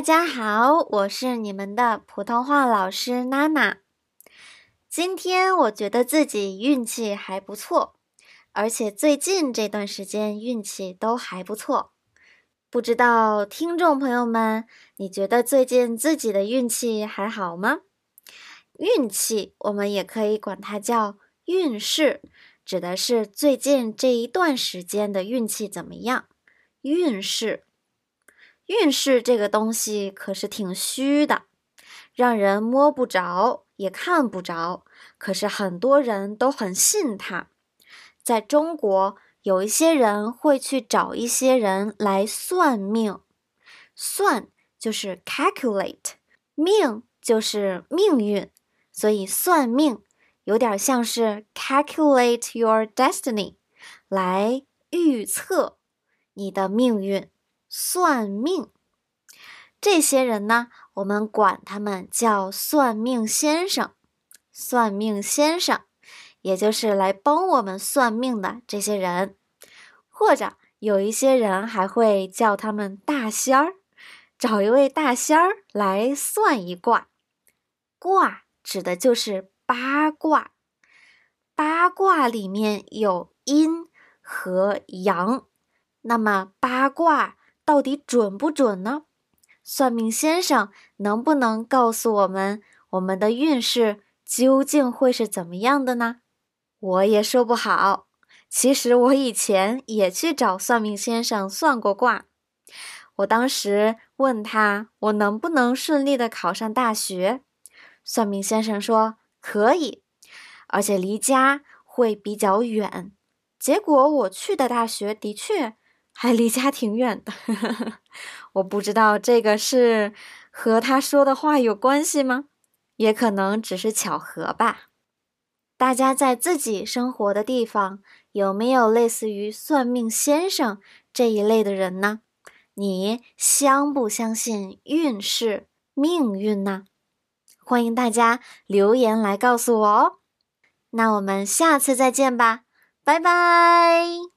大家好，我是你们的普通话老师娜娜。今天我觉得自己运气还不错，而且最近这段时间运气都还不错。不知道听众朋友们，你觉得最近自己的运气还好吗？运气我们也可以管它叫运势，指的是最近这一段时间的运气怎么样。运势。运势这个东西可是挺虚的，让人摸不着也看不着。可是很多人都很信它。在中国，有一些人会去找一些人来算命，算就是 calculate，命就是命运，所以算命有点像是 calculate your destiny，来预测你的命运。算命，这些人呢，我们管他们叫算命先生。算命先生，也就是来帮我们算命的这些人，或者有一些人还会叫他们大仙儿，找一位大仙儿来算一卦。卦指的就是八卦，八卦里面有阴和阳，那么八卦。到底准不准呢？算命先生能不能告诉我们，我们的运势究竟会是怎么样的呢？我也说不好。其实我以前也去找算命先生算过卦。我当时问他，我能不能顺利的考上大学？算命先生说可以，而且离家会比较远。结果我去的大学的确。还离家挺远的，我不知道这个是和他说的话有关系吗？也可能只是巧合吧。大家在自己生活的地方有没有类似于算命先生这一类的人呢？你相不相信运势、命运呢？欢迎大家留言来告诉我哦。那我们下次再见吧，拜拜。